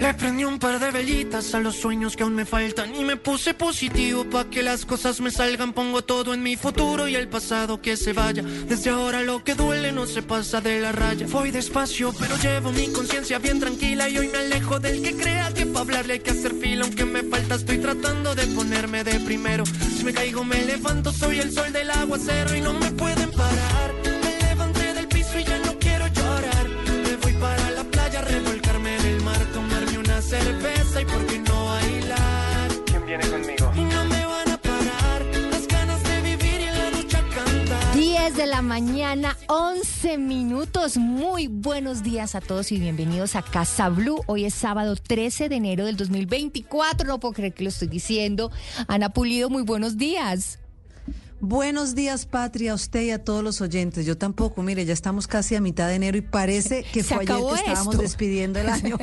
Le prendí un par de velitas a los sueños que aún me faltan y me puse positivo pa' que las cosas me salgan. Pongo todo en mi futuro y el pasado que se vaya. Desde ahora lo que duele no se pasa de la raya. Voy despacio, pero llevo mi conciencia bien tranquila y hoy me alejo del que crea que pa' hablarle hay que hacer fila. Aunque me falta, estoy tratando de ponerme de primero. Si me caigo, me levanto, soy el sol del aguacero y no me pueden cerveza y por qué no bailar. ¿Quién viene conmigo? Y no me van a parar las ganas de vivir y en la ducha cantar. 10 de la mañana, 11 minutos. Muy buenos días a todos y bienvenidos a Casa Blue. Hoy es sábado 13 de enero del 2024. No puedo creer que lo estoy diciendo. Ana Pulido, muy buenos días. Buenos días, Patria, a usted y a todos los oyentes. Yo tampoco, mire, ya estamos casi a mitad de enero y parece que Se fue ayer que estábamos esto. despidiendo el año.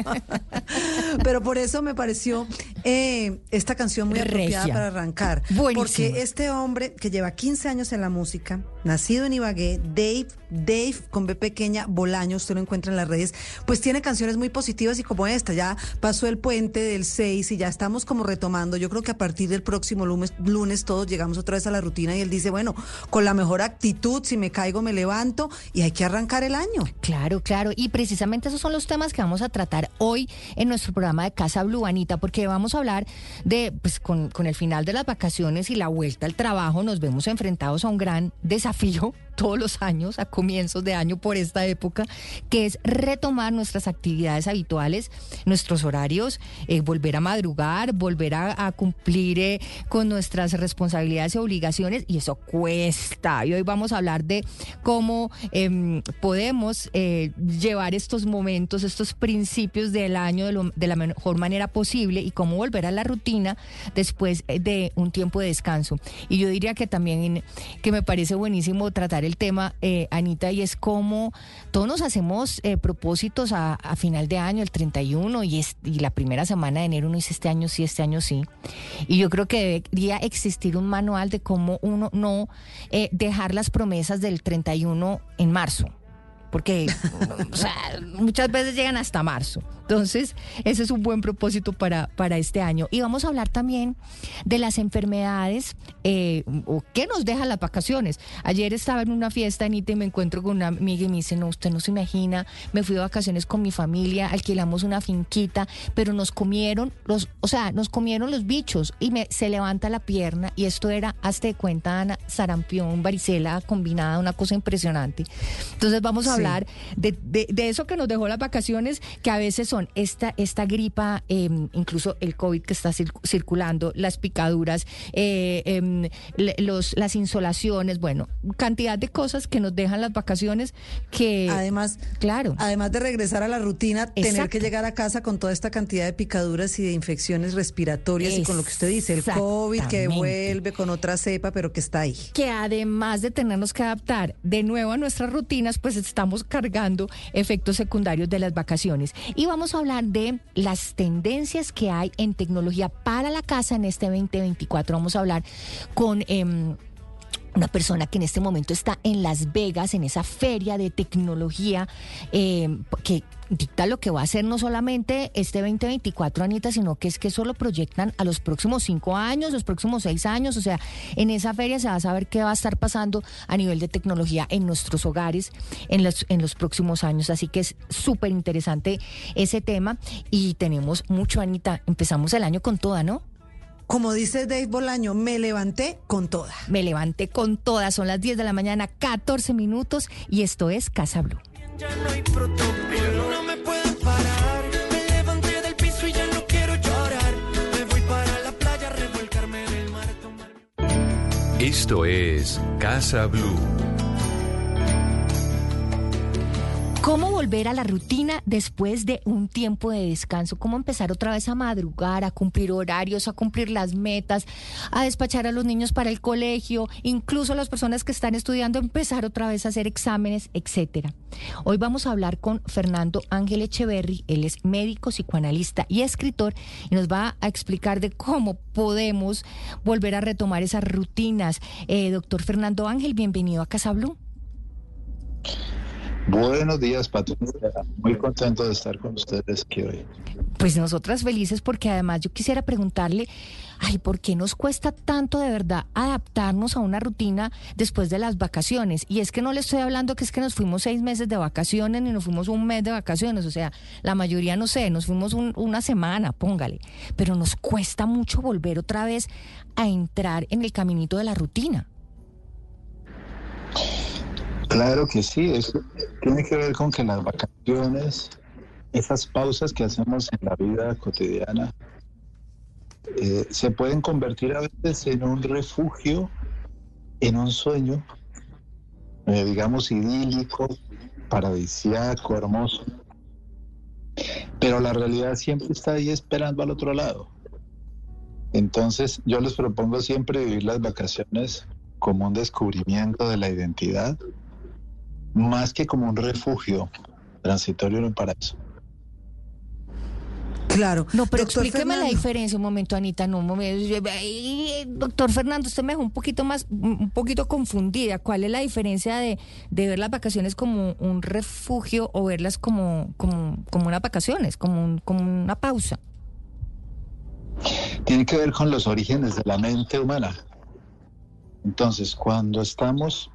Pero por eso me pareció eh, esta canción muy apropiada Regia. para arrancar. Porque este hombre que lleva 15 años en la música, nacido en Ibagué, Dave, Dave con B pequeña, Bolaño, usted lo encuentra en las redes, pues tiene canciones muy positivas y como esta, ya pasó el puente del 6 y ya estamos como retomando. Yo creo que a partir del próximo lunes, lunes todos llegamos otra vez a la rutina y él dice, bueno, con la mejor actitud, si me caigo me levanto y hay que arrancar el año. Claro, claro. Y precisamente esos son los temas que vamos a tratar hoy en nuestro programa de Casa Blue, Anita, porque vamos a hablar de, pues con, con el final de las vacaciones y la vuelta al trabajo, nos vemos enfrentados a un gran desafío todos los años, a comienzos de año por esta época, que es retomar nuestras actividades habituales, nuestros horarios, eh, volver a madrugar, volver a, cumplir eh, con nuestras responsabilidades y obligaciones, y eso cuesta. Y hoy vamos a hablar de cómo em, podemos eh, llevar estos momentos, estos principios del año de, de la mejor manera posible y cómo volver a la rutina después de un tiempo de descanso. Y yo diría que también que me parece buenísimo tratar el tema, eh, Anita, y es cómo todos nos hacemos eh, propósitos a, final de año, el 31, y, es, y la primera semana de enero uno dice este año sí, este año sí. Y yo creo que debería existir un manual de cómo uno no eh, dejar las promesas del 31 en marzo. Porque muchas veces llegan hasta marzo. Entonces, ese es un buen propósito para, para este año. Y vamos a hablar también de las enfermedades eh, o qué nos dejan las vacaciones. Ayer estaba en una fiesta, Anita, y me encuentro con una amiga y me dice, no, usted no se imagina, me fui de vacaciones con mi familia, alquilamos una finquita, pero nos comieron los, o sea, nos comieron los bichos y me, se levanta la pierna y esto era, hazte de cuenta, Ana, sarampión, varicela combinada, una cosa impresionante. Entonces vamos a Sí. hablar de, de- de eso que nos dejó las vacaciones, que a veces son esta, esta gripa, eh, incluso el COVID que está cir- circulando, las picaduras, eh, em, los, las insolaciones, bueno, cantidad de cosas que nos dejan las vacaciones que... Además, claro. Además de regresar a la rutina, tener que llegar a casa con toda esta cantidad de picaduras y de infecciones respiratorias y con lo que usted dice, el COVID que vuelve con otra cepa, pero que está ahí. que además de tenernos que adaptar de nuevo a nuestras rutinas, pues estamos cargando efectos secundarios de las vacaciones. Y vamos a hablar de las tendencias que hay en tecnología para la casa en este 2024. Vamos a hablar con... em, una persona que en este momento está en Las Vegas, en esa feria de tecnología, eh, que dicta lo que va a hacer no solamente este 2024, Anita, sino que es que eso lo proyectan a los próximos cinco años, los próximos seis años. O sea, en esa feria se va a saber qué va a estar pasando a nivel de tecnología en nuestros hogares en los, en los próximos años. Así que es súper interesante ese tema y tenemos mucho, Anita. Empezamos el año con toda, ¿no? Como dice Dave Bolaño, me levanté con toda. Me levanté con todas. Son las 10 de la mañana, 14 minutos. Y esto es Casa Blue. Ya no hay protocolo, no me pueden parar. Me levanté del piso y ya no quiero llorar. Me voy para la playa a revolcarme en el mar. a tomar- Esto es Casa Blue. ¿Cómo volver a la rutina después de un tiempo de descanso? ¿Cómo empezar otra vez a madrugar, a cumplir horarios, a cumplir las metas, a despachar a los niños para el colegio, incluso las personas que están estudiando empezar otra vez a hacer exámenes, etcétera? Hoy vamos a hablar con Fernando Ángel Echeverry, él es médico, psicoanalista y escritor y nos va a explicar de cómo podemos volver a retomar esas rutinas. Eh, doctor Fernando Ángel, bienvenido a Casa Blue. Buenos días, Patricia. Muy contento de estar con ustedes aquí hoy. Pues nosotras felices porque además yo quisiera preguntarle, ay, ¿por qué nos cuesta tanto de verdad adaptarnos a una rutina después de las vacaciones? Y es que no le estoy hablando que es que nos fuimos seis meses de vacaciones ni nos fuimos un mes de vacaciones, o sea, la mayoría no sé, nos fuimos un- una semana, póngale, pero nos cuesta mucho volver otra vez a entrar en el caminito de la rutina. Claro que sí, eso tiene que ver con que las vacaciones, esas pausas que hacemos en la vida cotidiana, eh, se pueden convertir a veces en un refugio, en un sueño, eh, digamos, idílico, paradisíaco, hermoso. Pero la realidad siempre está ahí esperando al otro lado. Entonces, yo les propongo siempre vivir las vacaciones como un descubrimiento de la identidad, más que como un refugio transitorio en un paraíso. Claro. No, pero Doctor explíqueme la diferencia un momento, Anita, no un momento. Yo- ay, Doctor Fernando, usted me dejó un poquito más, un poquito confundida. ¿Cuál es la diferencia de, de ver las vacaciones como un refugio o verlas como, como, como unas vacaciones, como, un- como una pausa? Tiene que ver con los orígenes de la mente humana. Entonces, cuando estamos,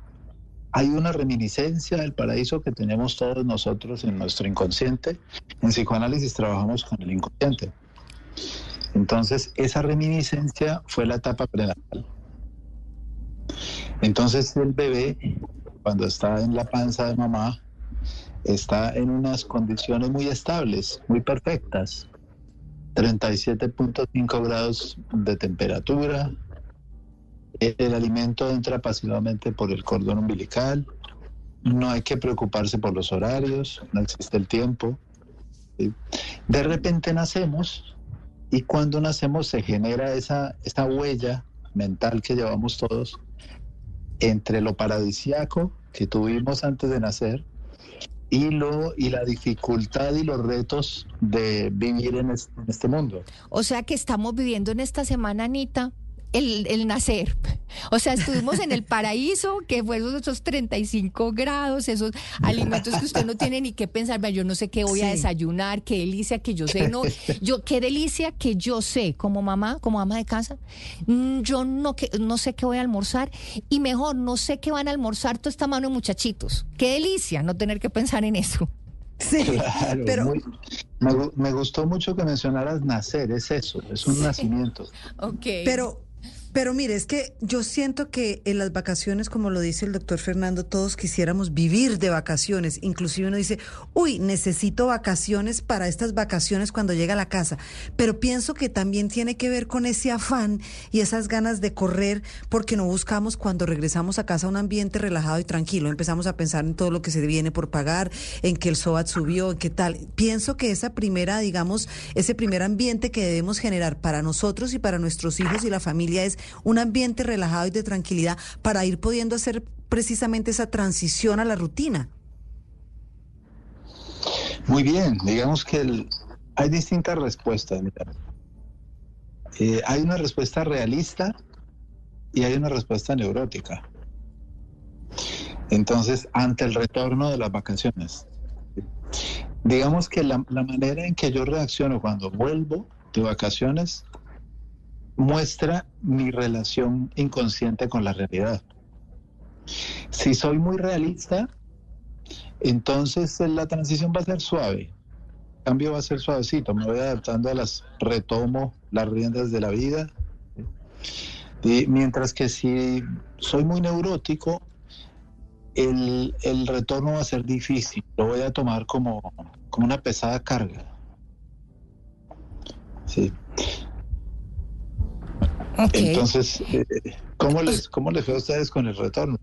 hay una reminiscencia del paraíso que tenemos todos nosotros en nuestro inconsciente. En psicoanálisis trabajamos con el inconsciente. Entonces, esa reminiscencia fue la etapa prenatal. Entonces, el bebé, cuando está en la panza de mamá, está en unas condiciones muy estables, muy perfectas. 37.5 grados de temperatura. El, alimento entra pasivamente por el cordón umbilical. No hay que preocuparse por los horarios, no existe el tiempo. ¿sí? De repente nacemos y cuando nacemos se genera esa, esa huella mental que llevamos todos entre lo paradisiaco que tuvimos antes de nacer y, lo, y la dificultad y los retos de vivir en este, en este mundo. O sea que estamos viviendo en esta semana, Anita, el, el nacer. O sea, estuvimos en el paraíso, que fue esos, esos 35 grados, esos alimentos que usted no tiene ni qué pensar. Vea, Yo no sé qué voy a desayunar, qué delicia que yo sé, no, yo qué delicia que yo sé como mamá, como ama de casa. mm, Yo no, que, no sé qué voy a almorzar y mejor no sé qué van a almorzar toda esta mano de muchachitos. Qué delicia no tener que pensar en eso. Sí, Claro, pero muy- me, gu- me gustó mucho que mencionaras nacer, es eso, es un nacimiento. Ok. Pero, pero mire, es que yo siento que en las vacaciones, como lo dice el doctor Fernando, todos quisiéramos vivir de vacaciones. Inclusive uno dice, uy, necesito vacaciones para estas vacaciones cuando llega a la casa. Pero pienso que también tiene que ver con ese afán y esas ganas de correr porque no buscamos cuando regresamos a casa un ambiente relajado y tranquilo. Empezamos a pensar en todo lo que se viene por pagar, en que el SOAT subió, en qué tal. Pienso que esa primera, digamos, ese primer ambiente que debemos generar para nosotros y para nuestros hijos y la familia es un ambiente relajado y de tranquilidad para ir pudiendo hacer precisamente esa transición a la rutina. Muy bien, digamos que hay distintas respuestas. Eh, hay una respuesta realista y hay una respuesta neurótica. Entonces, ante el retorno de las vacaciones, digamos que la, la manera en que yo reacciono cuando vuelvo de vacaciones muestra mi relación inconsciente con la realidad. Si soy muy realista, entonces eh, la transición va a ser suave. El cambio va a ser suavecito. Me voy adaptando a las, retomo las riendas de la vida mientras que si soy muy neurótico, el, el retorno va a ser difícil. Lo voy a tomar como, como una pesada carga. Sí. Entonces, eh, ¿cómo, les, ¿cómo les fue a ustedes con el retorno?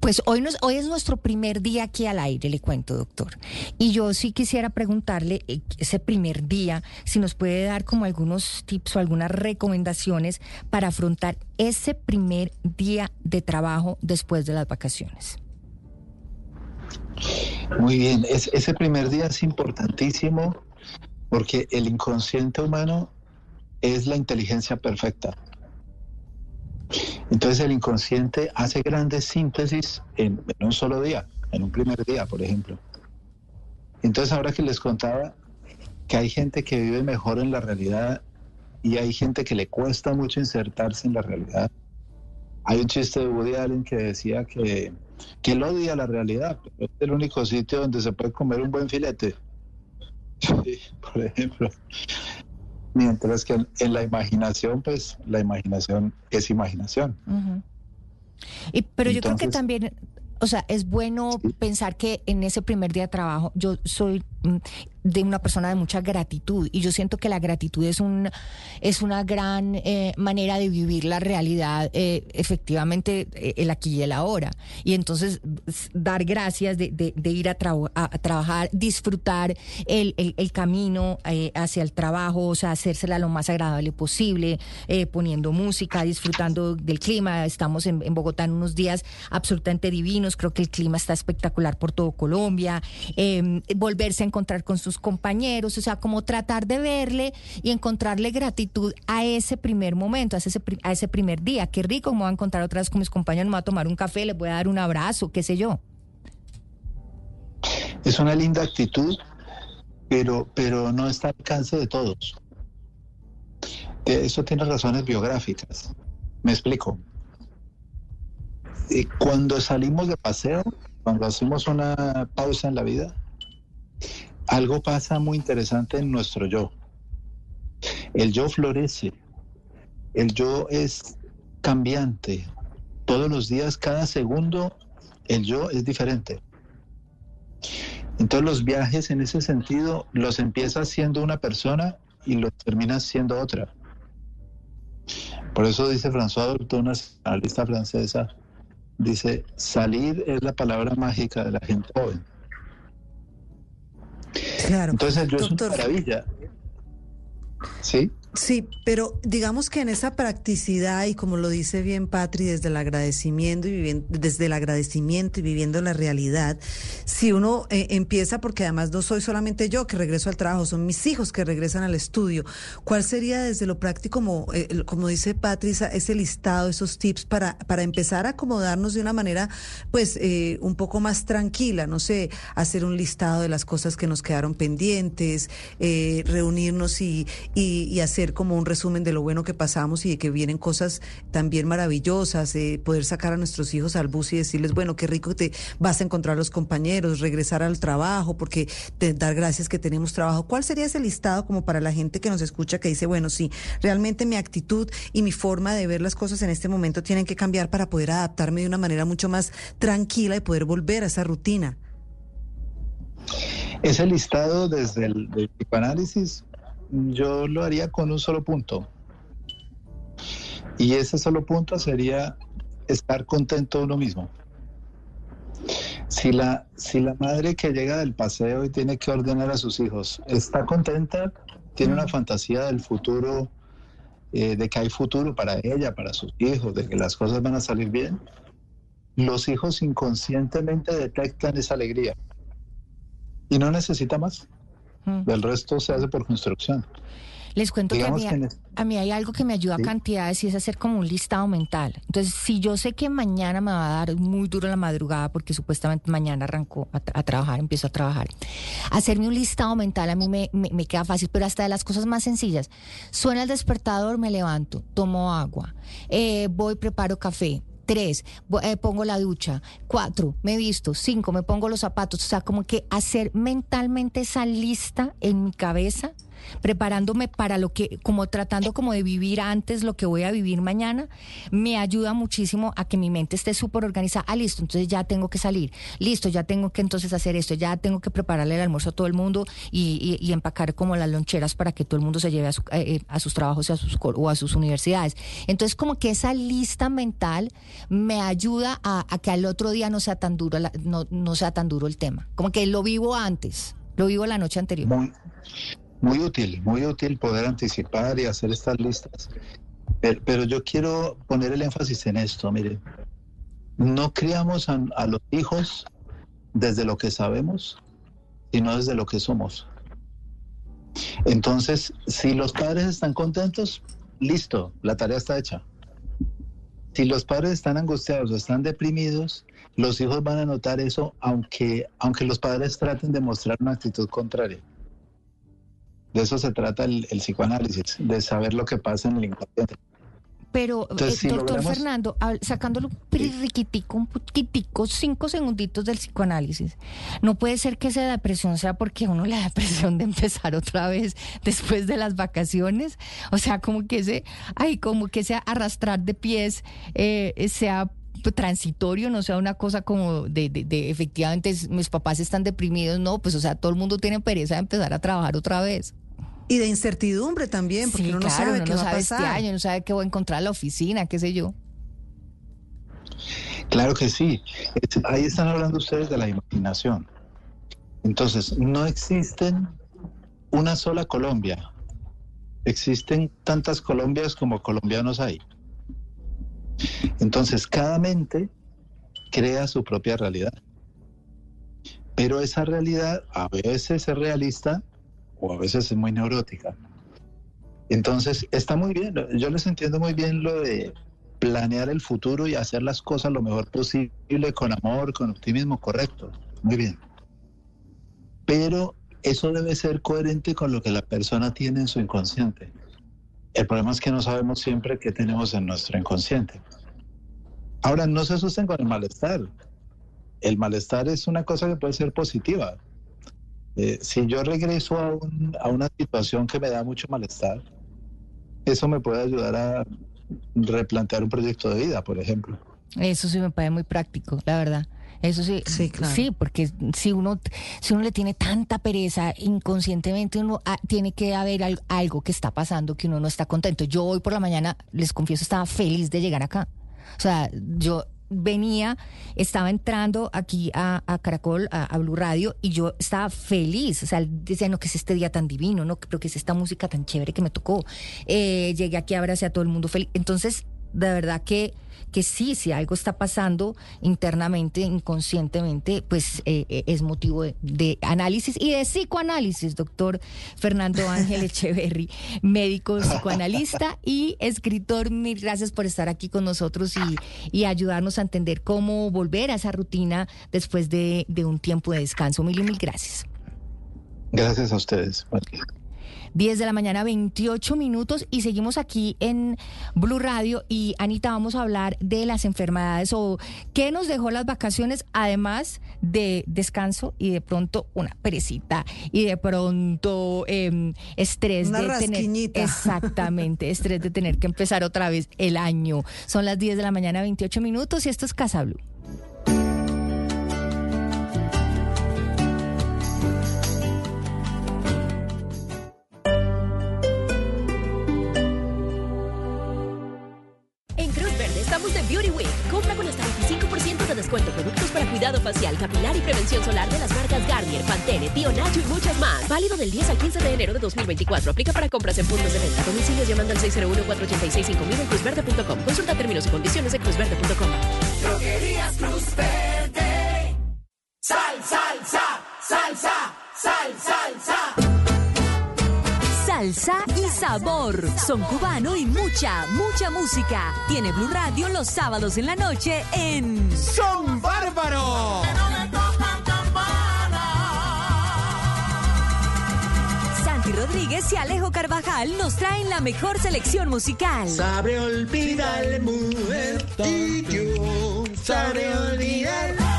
Pues hoy, nos, hoy es nuestro primer día aquí al aire, le cuento, doctor. Y yo sí quisiera preguntarle eh, ese primer día, si nos puede dar como algunos tips o algunas recomendaciones para afrontar ese primer día de trabajo después de las vacaciones. Muy bien, es- ese primer día es importantísimo porque el inconsciente humano es la inteligencia perfecta. Entonces el inconsciente hace grandes síntesis en, un solo día, en un primer día, por ejemplo. Entonces ahora que les contaba que hay gente que vive mejor en la realidad y hay gente que le cuesta mucho insertarse en la realidad. Hay un chiste de Woody Allen que decía que, que él odia la realidad, pero es el único sitio donde se puede comer un buen filete. Sí, por ejemplo. Mientras que en, en la imaginación, pues la imaginación es imaginación. Y, pero yo creo que también, o sea, es bueno pensar que en ese primer día de trabajo yo soy de una persona de mucha gratitud. Y yo siento que la gratitud es un es una gran eh, manera de vivir la realidad eh, efectivamente eh, el aquí y el ahora. Y entonces dar gracias de, de- de ir a, traba- a- trabajar disfrutar el, el- el camino eh, hacia el trabajo o sea hacérsela lo más agradable posible eh, poniendo música disfrutando del clima. Estamos en, en Bogotá en unos días absolutamente divinos. Creo que el clima está espectacular por todo Colombia. Eh, volverse a encontrar con sus compañeros, o sea, como tratar de verle y encontrarle gratitud a ese primer momento, a ese, a ese primer día. Qué rico, me voy a encontrar otra vez con mis compañeros, me voy a tomar un café, les voy a dar un abrazo, qué sé yo. Es una linda actitud, pero, pero no está al alcance de todos. Eh, Eso tiene razones biográficas. Me explico. Eh, Cuando salimos de paseo, cuando hacemos una pausa en la vida, algo pasa muy interesante en nuestro yo. El yo florece. El yo es cambiante. Todos los días, cada segundo, el yo es diferente. Entonces los viajes en ese sentido los empiezas siendo una persona y los terminas siendo otra. Por eso dice François Dolto, una analista francesa, dice, salir es la palabra mágica de la gente joven. Claro. Entonces yo es una maravilla. ¿Sí? Sí, pero digamos que en esa practicidad y como lo dice bien Patri, desde el agradecimiento y viviendo, desde el agradecimiento y viviendo la realidad, si uno eh, empieza, porque además no soy solamente yo que regreso al trabajo, son mis hijos que regresan al estudio, ¿cuál sería desde lo práctico, como, eh, como dice Patri, ese listado, esos tips para, para empezar a acomodarnos de una manera, pues, eh, un poco más tranquila, no sé, hacer un listado de las cosas que nos quedaron pendientes, eh, reunirnos y, y, y hacer como un resumen de lo bueno que pasamos y de que vienen cosas también maravillosas, eh, poder sacar a nuestros hijos al bus y decirles, bueno, qué rico te vas a encontrar los compañeros, regresar al trabajo, porque te, dar gracias que tenemos trabajo. ¿Cuál sería ese listado como para la gente que nos escucha que dice, bueno, sí, realmente mi actitud y mi forma de ver las cosas en este momento tienen que cambiar para poder adaptarme de una manera mucho más tranquila y poder volver a esa rutina? Ese listado desde el del psicoanálisis, yo lo haría con un solo punto. Y ese solo punto sería estar contento uno mismo. Si la, si la madre que llega del paseo y tiene que ordenar a sus hijos está contenta, tiene una fantasía del futuro, eh, de que hay futuro para ella, para sus hijos, de que las cosas van a salir bien, los hijos inconscientemente detectan esa alegría y no necesita más. Mm. Del resto se hace por construcción. Les cuento que a mí, que en es- a mí hay algo que me ayuda Sí. a cantidades y es hacer como un listado mental. Entonces, si yo sé que mañana me va a dar muy duro la madrugada, porque supuestamente mañana arranco a, a trabajar, empiezo a trabajar, hacerme un listado mental a mí me, me- me queda fácil, pero hasta de las cosas más sencillas. Suena el despertador, me levanto, tomo agua, eh, voy, preparo café. Tres, eh, pongo la ducha. Cuatro, me visto. Cinco, me pongo los zapatos. O sea, como que hacer mentalmente esa lista en mi cabeza preparándome para lo que, como tratando como de vivir antes lo que voy a vivir mañana, me ayuda muchísimo a que mi mente esté súper organizada. Ah, listo, entonces ya tengo que salir. Listo, ya tengo que entonces hacer esto, ya tengo que prepararle el almuerzo a todo el mundo y, empacar como las loncheras para que todo el mundo se lleve a, su- eh, eh, a sus trabajos a sus, o a sus universidades. Entonces, como que esa lista mental me ayuda a, a que al otro día no sea tan duro, no, sea tan duro el tema. Como que lo vivo antes, lo vivo la noche anterior. Muy útil, muy útil poder anticipar y hacer estas listas. Pero, pero yo quiero poner el énfasis en esto, mire. No criamos a, a los hijos desde lo que sabemos, sino desde lo que somos. Entonces, si los padres están contentos, listo, la tarea está hecha. Si los padres están angustiados o están deprimidos, los hijos van a notar eso, aunque, aunque los padres traten de mostrar una actitud contraria. De eso se trata el, el psicoanálisis, de saber lo que pasa en el inconsciente. Pero, Entonces, eh, si doctor logramos- Fernando, sacándolo un riquitico, un poquitico, cinco segunditos del psicoanálisis, no puede ser que esa depresión sea porque uno le da depresión de empezar otra vez después de las vacaciones. O sea, como que ese, ay, como que ese arrastrar de pies eh, sea transitorio, no sea una cosa como de, de, de, efectivamente mis papás están deprimidos, no, pues o sea, todo el mundo tiene pereza de empezar a trabajar otra vez. Y de incertidumbre también, porque Sí, uno no claro, sabe uno qué no va a sabe este pasar. año, no sabe qué voy a encontrar en la oficina, qué sé yo. Claro que sí. Es- Ahí están hablando ustedes de la imaginación. Entonces, no existen una sola Colombia. Existen tantas Colombias como colombianos hay. Entonces, cada mente crea su propia realidad. Pero esa realidad a veces es realista o a veces es muy neurótica. Entonces, está muy bien. Yo les entiendo muy bien lo de planear el futuro y hacer las cosas lo mejor posible, con amor, con optimismo, correcto. Muy bien. Pero eso debe ser coherente con lo que la persona tiene en su inconsciente. El problema es que no sabemos siempre qué tenemos en nuestro inconsciente. Ahora, no se asusten con el malestar. El malestar es una cosa que puede ser positiva. Eh, si yo regreso a, un- a una situación que me da mucho malestar, eso me puede ayudar a replantear un proyecto de vida, por ejemplo. Eso sí me parece muy práctico, la verdad. Eso sí, Sí, claro. sí, porque si uno, si uno le tiene tanta pereza, inconscientemente uno ah, tiene que haber al- algo que está pasando que uno no está contento. Yo hoy por la mañana, les confieso, estaba feliz de llegar acá. O sea, yo venía, estaba entrando aquí a, a Caracol, a, Blue Radio, y yo estaba feliz. O sea, decía, no, que es este día tan divino, no, pero que es esta música tan chévere que me tocó. Eh, llegué aquí, abracé a todo el mundo feliz. Entonces, de verdad que, que sí, si algo está pasando internamente, inconscientemente, pues eh, eh, es motivo de, de análisis y de psicoanálisis, doctor Fernando Ángel Echeverry, médico psicoanalista y escritor. Mil gracias por estar aquí con nosotros y, y ayudarnos a entender cómo volver a esa rutina después de, de un tiempo de descanso. Mil y mil gracias. Gracias a ustedes. 10 de la mañana, 28 minutos y seguimos aquí en Blue Radio y Anita vamos a hablar de las enfermedades o qué nos dejó las vacaciones además de descanso y de pronto una perecita y de pronto eh, estrés Una de rasquiñita. tener exactamente estrés de tener que empezar otra vez el año. Son las 10 de la mañana, 28 minutos y esto es Casa Blue. Facial, capilar y prevención solar de las marcas Garnier, Pantene, Tío Nacho y muchas más. Válido del 10 al 15 de enero de 2024. Aplica para compras en puntos de venta. Domicilios llamando al 601-486-5000 en cruzverde.com. Consulta términos y condiciones en cruzverde.com. Droguerías Cruz Verde. Sal, salsa, salsa, sal, salsa. Salsa sabor. Son cubano y mucha, mucha música. Tiene Blue Radio los sábados en la noche en Son bárbaros. Santi Rodríguez y Alejo Carvajal nos traen la mejor selección musical. Sabe olvidar, mujer, y yo sabré olvidar.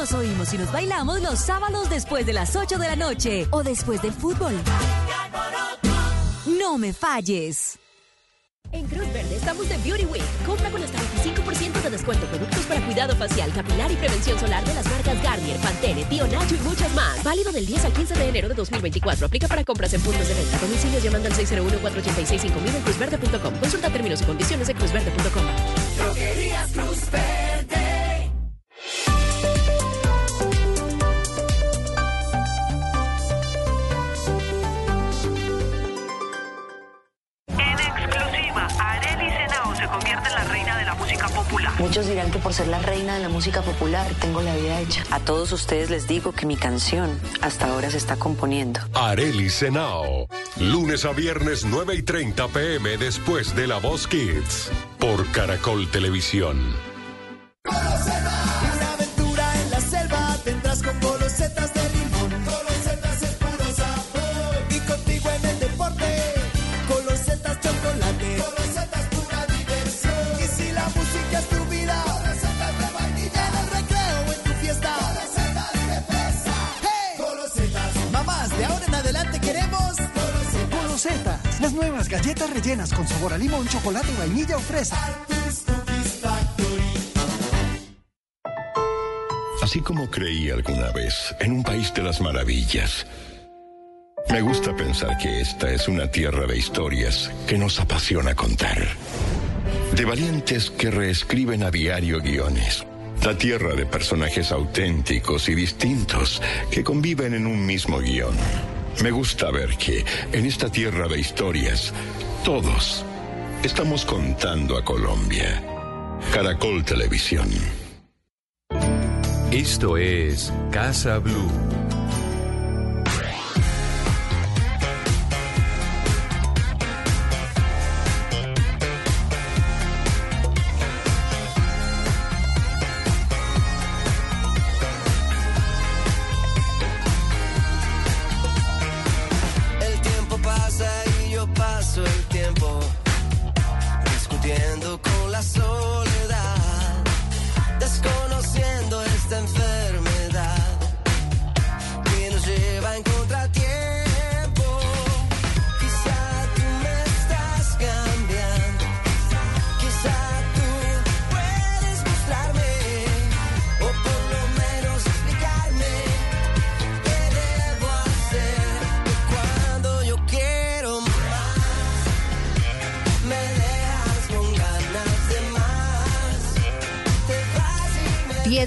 Nos oímos y nos bailamos los sábados después de las 8 de la noche o después del fútbol. No me falles. En Cruz Verde estamos de Beauty Week. Compra con hasta 25% de descuento productos para cuidado facial, capilar y prevención solar de las marcas Garnier, Pantene, Tío Nacho y muchas más. Válido del 10 al 15 de enero de 2024. Aplica para compras en puntos de venta. Domicilios llamando al 601-486-5000 en cruzverde.com. Consulta términos y condiciones en cruzverde.com. Droguerías Cruz Verde. Muchos dirán que por ser la reina de la música popular tengo la vida hecha. A todos ustedes les digo que mi canción hasta ahora se está componiendo. Areli Senao. Lunes a viernes 9 y 30 pm después de La Voz Kids. Por Caracol Televisión. Con sabor a limón, chocolate, vainilla o. Así como creí alguna vez en un país de las maravillas, me gusta pensar que esta es una tierra de historias que nos apasiona contar. De valientes que reescriben a diario guiones. La tierra de personajes auténticos y distintos que conviven en un mismo guion. Me gusta ver que en esta tierra de historias, todos estamos contando a Colombia. Caracol Televisión. Esto es Casa Blue.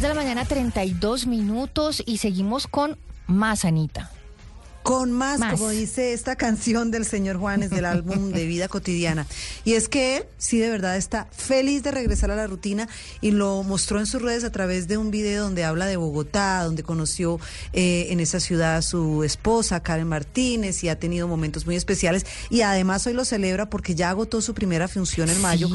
De la mañana, 32 minutos y seguimos con más Anita. Con más, Más. como dice esta canción del señor Juanes del álbum de vida cotidiana. Y es que él, sí, de verdad está feliz de regresar a la rutina y lo mostró en sus redes a través de un video donde habla de Bogotá, donde conoció eh, en esa ciudad a su esposa, Karen Martínez, y ha tenido momentos muy especiales. Y además hoy lo celebra porque ya agotó su primera función en mayo.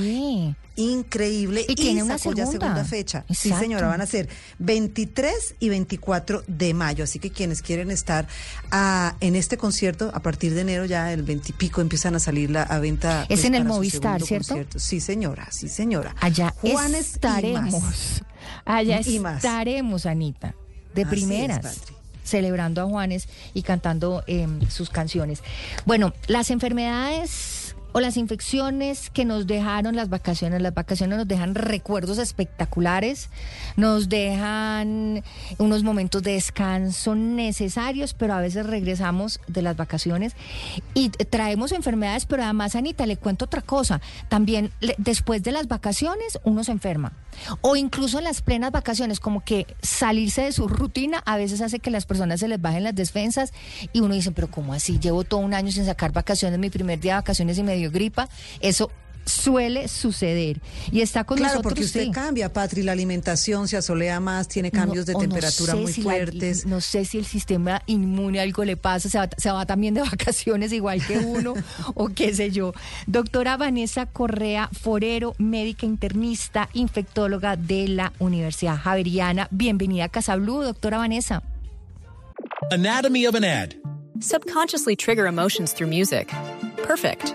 Increíble. Y tiene una sacó ya segunda. segunda fecha. Sí, señora, van a ser 23 y 24 de mayo. Así que quienes quieren estar ah, en este concierto, a partir de enero ya el 20 y pico empiezan a salir la, a venta. Es en el Movistar, ¿cierto? concierto. Sí, señora, sí, señora. Allá Juanes y estaremos. más. Allá Y más. estaremos, Anita. De Así primeras. Celebrando a Juanes y cantando em, sus canciones. Bueno, las enfermedades o las infecciones que nos dejaron las vacaciones, las vacaciones nos dejan recuerdos espectaculares, nos dejan unos momentos de descanso necesarios, pero a veces regresamos de las vacaciones y traemos enfermedades, pero además, Anita, le cuento otra cosa, también después de las vacaciones uno se enferma. O incluso en las plenas vacaciones, como que salirse de su rutina a veces hace que las personas se les bajen las defensas y uno dice, pero ¿cómo así? Llevo todo un año sin sacar vacaciones, mi primer día de vacaciones y me gripa. Eso suele suceder. Y está con Claro, nosotros. porque usted sí. cambia, Patri, la alimentación se asolea más, tiene cambios No, de no temperatura sé muy si la- fuertes. no sé si el sistema inmune algo le pasa, se va, se va también de vacaciones igual que uno, o qué sé yo. Doctora Vanessa Correa Forero, médica internista, infectóloga de la Universidad Javeriana. Bienvenida a Casa Blue, doctora Vanessa. Anatomy of an ad. Subconsciously trigger emotions through music. Perfect.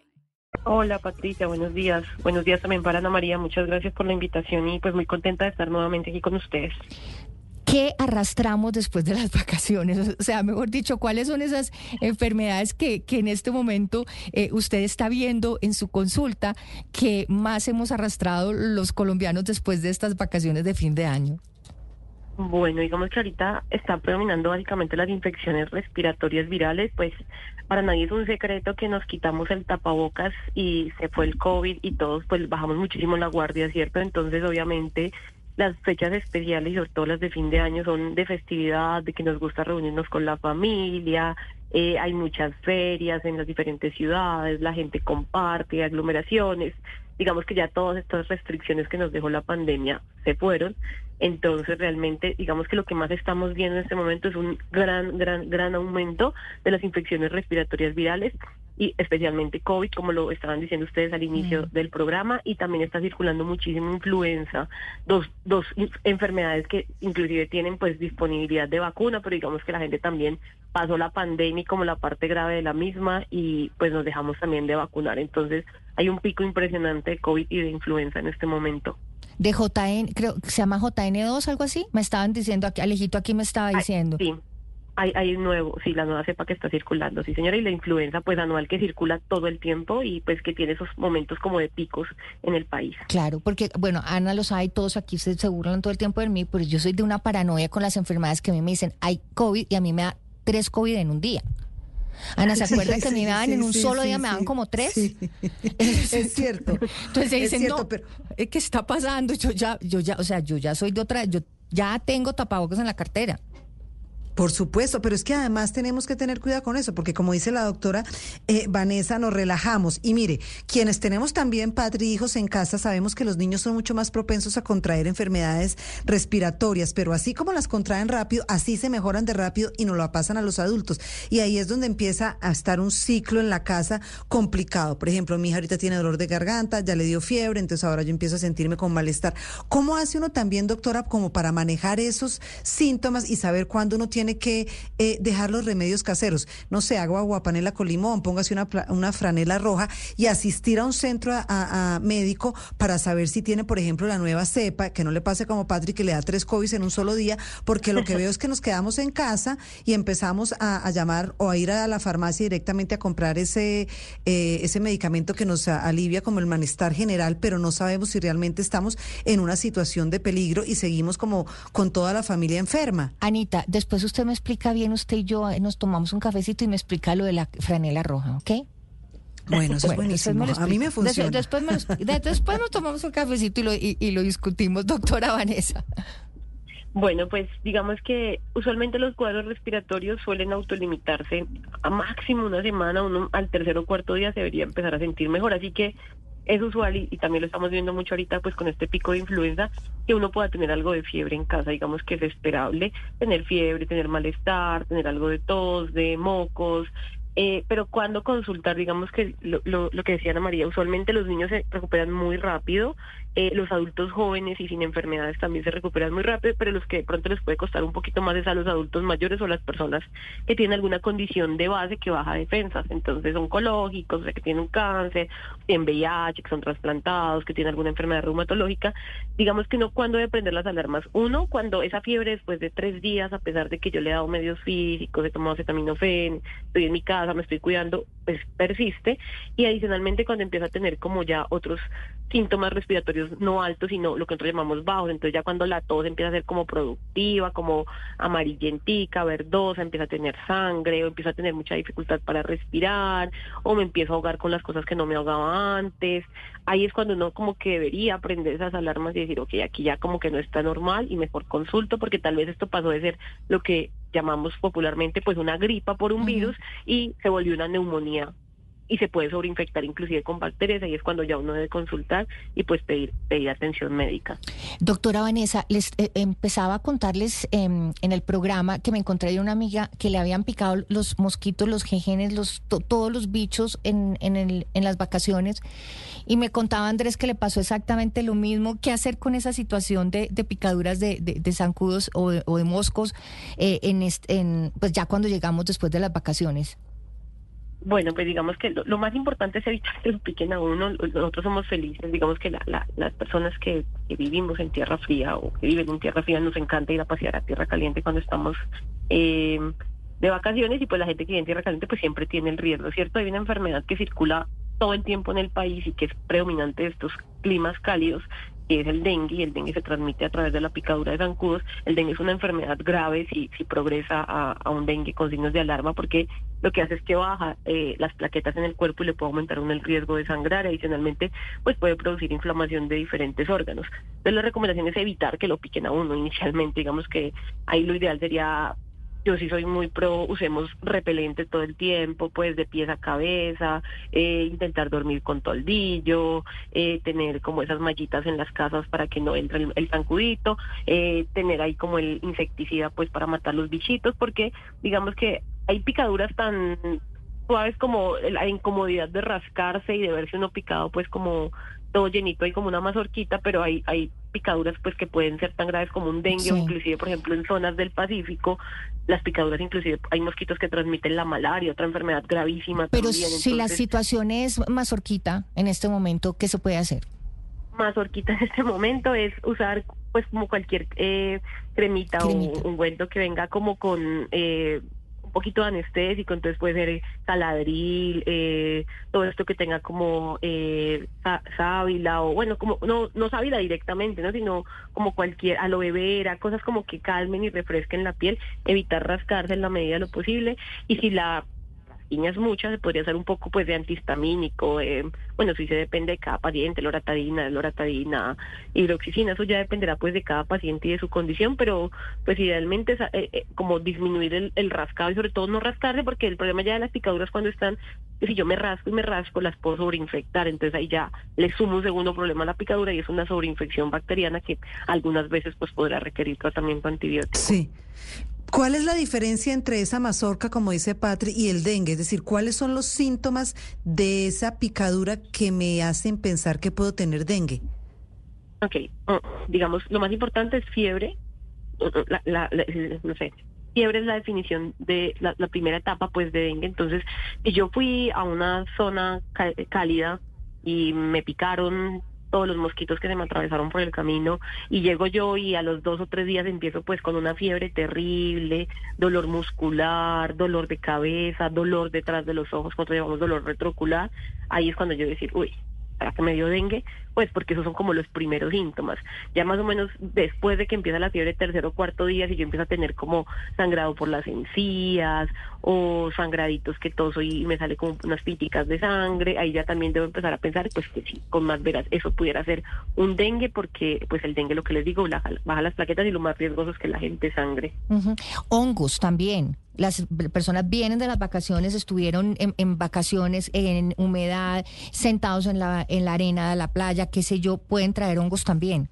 Hola Patricia, buenos días. Buenos días también para Ana María. Muchas gracias por la invitación y pues muy contenta de estar nuevamente aquí con ustedes. ¿Qué arrastramos después de las vacaciones? O sea, mejor dicho, ¿cuáles son esas enfermedades que, que en este momento eh, usted está viendo en su consulta que más hemos arrastrado los colombianos después de estas vacaciones de fin de año? Bueno, digamos que ahorita está predominando básicamente las infecciones respiratorias virales, pues para nadie es un secreto que nos quitamos el tapabocas y se fue el COVID y todos pues bajamos muchísimo la guardia, ¿cierto? Entonces obviamente las fechas especiales y sobre todo las de fin de año son de festividad, de que nos gusta reunirnos con la familia, eh, hay muchas ferias en las diferentes ciudades, la gente comparte, aglomeraciones, digamos que ya todas estas restricciones que nos dejó la pandemia se fueron, entonces realmente digamos que lo que más estamos viendo en este momento es un gran, gran, gran aumento de las infecciones respiratorias virales y especialmente COVID, como lo estaban diciendo ustedes al inicio del programa, y también está circulando muchísima influenza, dos, dos enfermedades que inclusive tienen pues disponibilidad de vacuna, pero digamos que la gente también pasó la pandemia como la parte grave de la misma y pues nos dejamos también de vacunar. Entonces hay un pico impresionante de COVID y de influenza en este momento. De JN, creo que se llama JN2, algo así, me estaban diciendo, aquí, Alejito aquí me estaba diciendo. sí. Hay, hay nuevo, sí, la nueva cepa que está circulando, sí señora, y la influenza pues anual que circula todo el tiempo y pues que tiene esos momentos como de picos en el país. Claro, porque bueno, Ana lo sabe, todos aquí se, se burlan todo el tiempo de mí, pero yo soy de una paranoia con las enfermedades que a mí me dicen, hay COVID y a mí me da tres COVID en un día. Ana, ¿se acuerda que a mí me daban en un solo día, me daban como tres? Es cierto. Entonces Es dicen, cierto, no, pero- ¿qué está pasando? Yo ya, yo ya, o sea, yo ya soy de otra, yo ya tengo tapabocas en la cartera. Por supuesto, pero es que además tenemos que tener cuidado con eso, porque como dice la doctora eh, Vanessa, nos relajamos. Y mire, quienes tenemos también padre y hijos en casa, sabemos que los niños son mucho más propensos a contraer enfermedades respiratorias, pero así como las contraen rápido, así se mejoran de rápido y nos lo pasan a los adultos. Y ahí es donde empieza a estar un ciclo en la casa complicado. Por ejemplo, mi hija ahorita tiene dolor de garganta, ya le dio fiebre, entonces ahora yo empiezo a sentirme con malestar. ¿Cómo hace uno también, doctora, como para manejar esos síntomas y saber cuándo uno tiene que eh, dejar los remedios caseros? No sé, agua aguapanela con limón, póngase una, una franela roja y asistir a un centro médico para saber si tiene, por ejemplo, la nueva cepa, que no le pase como Patrick que le da tres COVID en un solo día, porque lo que veo es que nos quedamos en casa y empezamos a, llamar o a ir a la farmacia directamente a comprar ese, eh, ese medicamento que nos alivia como el malestar general, pero no sabemos si realmente estamos en una situación de peligro y seguimos como con toda la familia enferma. Anita, después usted me explica bien, usted y yo eh, nos tomamos un cafecito y me explica lo de la franela roja, ¿ok? Bueno, eso es buenísimo. A mí me funciona. Después, me nos tomamos un cafecito y lo, y, y lo discutimos, doctora Vanessa. Bueno, pues digamos que usualmente los cuadros respiratorios suelen autolimitarse a máximo una semana, uno al tercer o cuarto día se debería empezar a sentir mejor, así que es usual y, también lo estamos viendo mucho ahorita pues con este pico de influenza que uno pueda tener algo de fiebre en casa, digamos que es esperable tener fiebre, tener malestar, tener algo de tos, de mocos, eh, pero cuando consultar, digamos que lo, que decía Ana María, usualmente los niños se recuperan muy rápido, eh, los adultos jóvenes y sin enfermedades también se recuperan muy rápido, pero los que de pronto les puede costar un poquito más es a los adultos mayores o las personas que tienen alguna condición de base que baja defensas, entonces oncológicos, o sea, que tienen un cáncer, tienen VIH, que son trasplantados, que tienen alguna enfermedad reumatológica, digamos que no cuando debe prender las alarmas. Uno, cuando esa fiebre después de tres días, a pesar de que yo le he dado medios físicos, he tomado acetaminofén, estoy en mi casa, me estoy cuidando, pues persiste. Y adicionalmente cuando empieza a tener como ya otros síntomas respiratorios no altos, sino lo que nosotros llamamos bajos. Entonces ya cuando la tos empieza a ser como productiva, como amarillentica, verdosa, empieza a tener sangre, o empieza a tener mucha dificultad para respirar, o me empiezo a ahogar con las cosas que no me ahogaba antes. Ahí es cuando uno como que debería aprender esas alarmas y decir, ok, aquí ya como que no está normal y mejor consulto, porque tal vez esto pasó de ser lo que llamamos popularmente pues una gripa por un virus y se volvió una neumonía y se puede sobreinfectar inclusive con bacterias, ahí es cuando ya uno debe consultar y pues pedir, pedir atención médica. Doctora Vanessa, les eh, empezaba a contarles em, en el programa que me encontré de una amiga que le habían picado los mosquitos, los jejenes, los, to- todos los bichos en, en, el, en las vacaciones y me contaba Andrés que le pasó exactamente lo mismo. ¿Qué hacer con esa situación de, de picaduras de, de- de zancudos o de, o moscos eh, en, est- en, pues ya cuando llegamos después de las vacaciones? Bueno, pues digamos que lo, lo más importante es evitar que lo piquen a uno. Nosotros somos felices, digamos que la- la- las personas que, que vivimos en tierra fría o que viven en tierra fría nos encanta ir a pasear a tierra caliente cuando estamos eh, de vacaciones y pues la gente que vive en tierra caliente pues siempre tiene el riesgo, ¿cierto? Hay una enfermedad que circula todo el tiempo en el país y que es predominante de estos climas cálidos, que es el dengue, y el dengue se transmite a través de la picadura de zancudos. El dengue es una enfermedad grave si, si progresa a, un dengue con signos de alarma, porque lo que hace es que baja eh, las plaquetas en el cuerpo y le puede aumentar uno el riesgo de sangrar. Adicionalmente, pues puede producir inflamación de diferentes órganos. Entonces, la recomendación es evitar que lo piquen a uno inicialmente. Digamos que ahí lo ideal sería yo sí soy muy pro, usemos repelente todo el tiempo, pues de pies a cabeza, eh, intentar dormir con toldillo, eh, tener como esas mallitas en las casas para que no entre el, el zancudito, eh, tener ahí como el insecticida pues para matar los bichitos, porque digamos que hay picaduras tan suaves como la incomodidad de rascarse y de verse uno picado pues como todo llenito hay como una mazorquita, pero hay, hay picaduras pues que pueden ser tan graves como un dengue o inclusive por ejemplo en zonas del Pacífico las picaduras inclusive hay mosquitos que transmiten la malaria, otra enfermedad gravísima Pero también. si la situación es mazorquita en este momento, ¿qué se puede hacer? mazorquita en este momento es usar pues como cualquier eh, cremita, Cremita. o ungüento que venga como con eh, un poquito anestésico, entonces puede ser eh, caladril, eh, todo esto que tenga como eh, sábila o bueno, como no no sábila directamente, ¿no? sino como cualquier aloe vera, cosas como que calmen y refresquen la piel, evitar rascarse en la medida de lo posible y si la piñas muchas, podría hacer un poco pues de antihistamínico, eh, bueno, sí se depende de cada paciente, loratadina, loratadina, hidroxicina, eso ya dependerá pues de cada paciente y de su condición, pero pues idealmente eh, eh, como disminuir el, el rascado y sobre todo no rascarse porque el problema ya de las picaduras cuando están, si yo me rasco y me rasco las puedo sobreinfectar, entonces ahí ya le sumo un segundo problema a la picadura y es una sobreinfección bacteriana que algunas veces pues podrá requerir tratamiento antibiótico. Sí. ¿Cuál es la diferencia entre esa mazorca, como dice Patri, y el dengue? Es decir, ¿cuáles son los síntomas de esa picadura que me hacen pensar que puedo tener dengue? Ok, mm, digamos, lo más importante es fiebre, la- la- el- no sé, fiebre es la definición de la, primera etapa pues de dengue, entonces yo fui a una zona cálida y me picaron todos los mosquitos que se me atravesaron por el camino y llego yo y a los dos o tres días empiezo pues con una fiebre terrible, dolor muscular, dolor de cabeza, dolor detrás de los ojos, nosotros llamamos dolor retrocular, ahí es cuando yo decir, uy, ¿para que me dio dengue? Pues porque esos son como los primeros síntomas. Ya más o menos después de que empieza la fiebre tercer o cuarto día, si yo empiezo a tener como sangrado por las encías o sangraditos que toso y me sale como unas píticas de sangre, ahí ya también debo empezar a pensar pues que sí, con más veras eso pudiera ser un dengue porque pues el dengue lo que les digo baja, las plaquetas y lo más riesgoso es que la gente sangre. Ujú. Hongos también. Las personas vienen de las vacaciones, estuvieron en, en vacaciones, en humedad, sentados en la, en la arena de la playa, qué sé yo, pueden traer hongos también.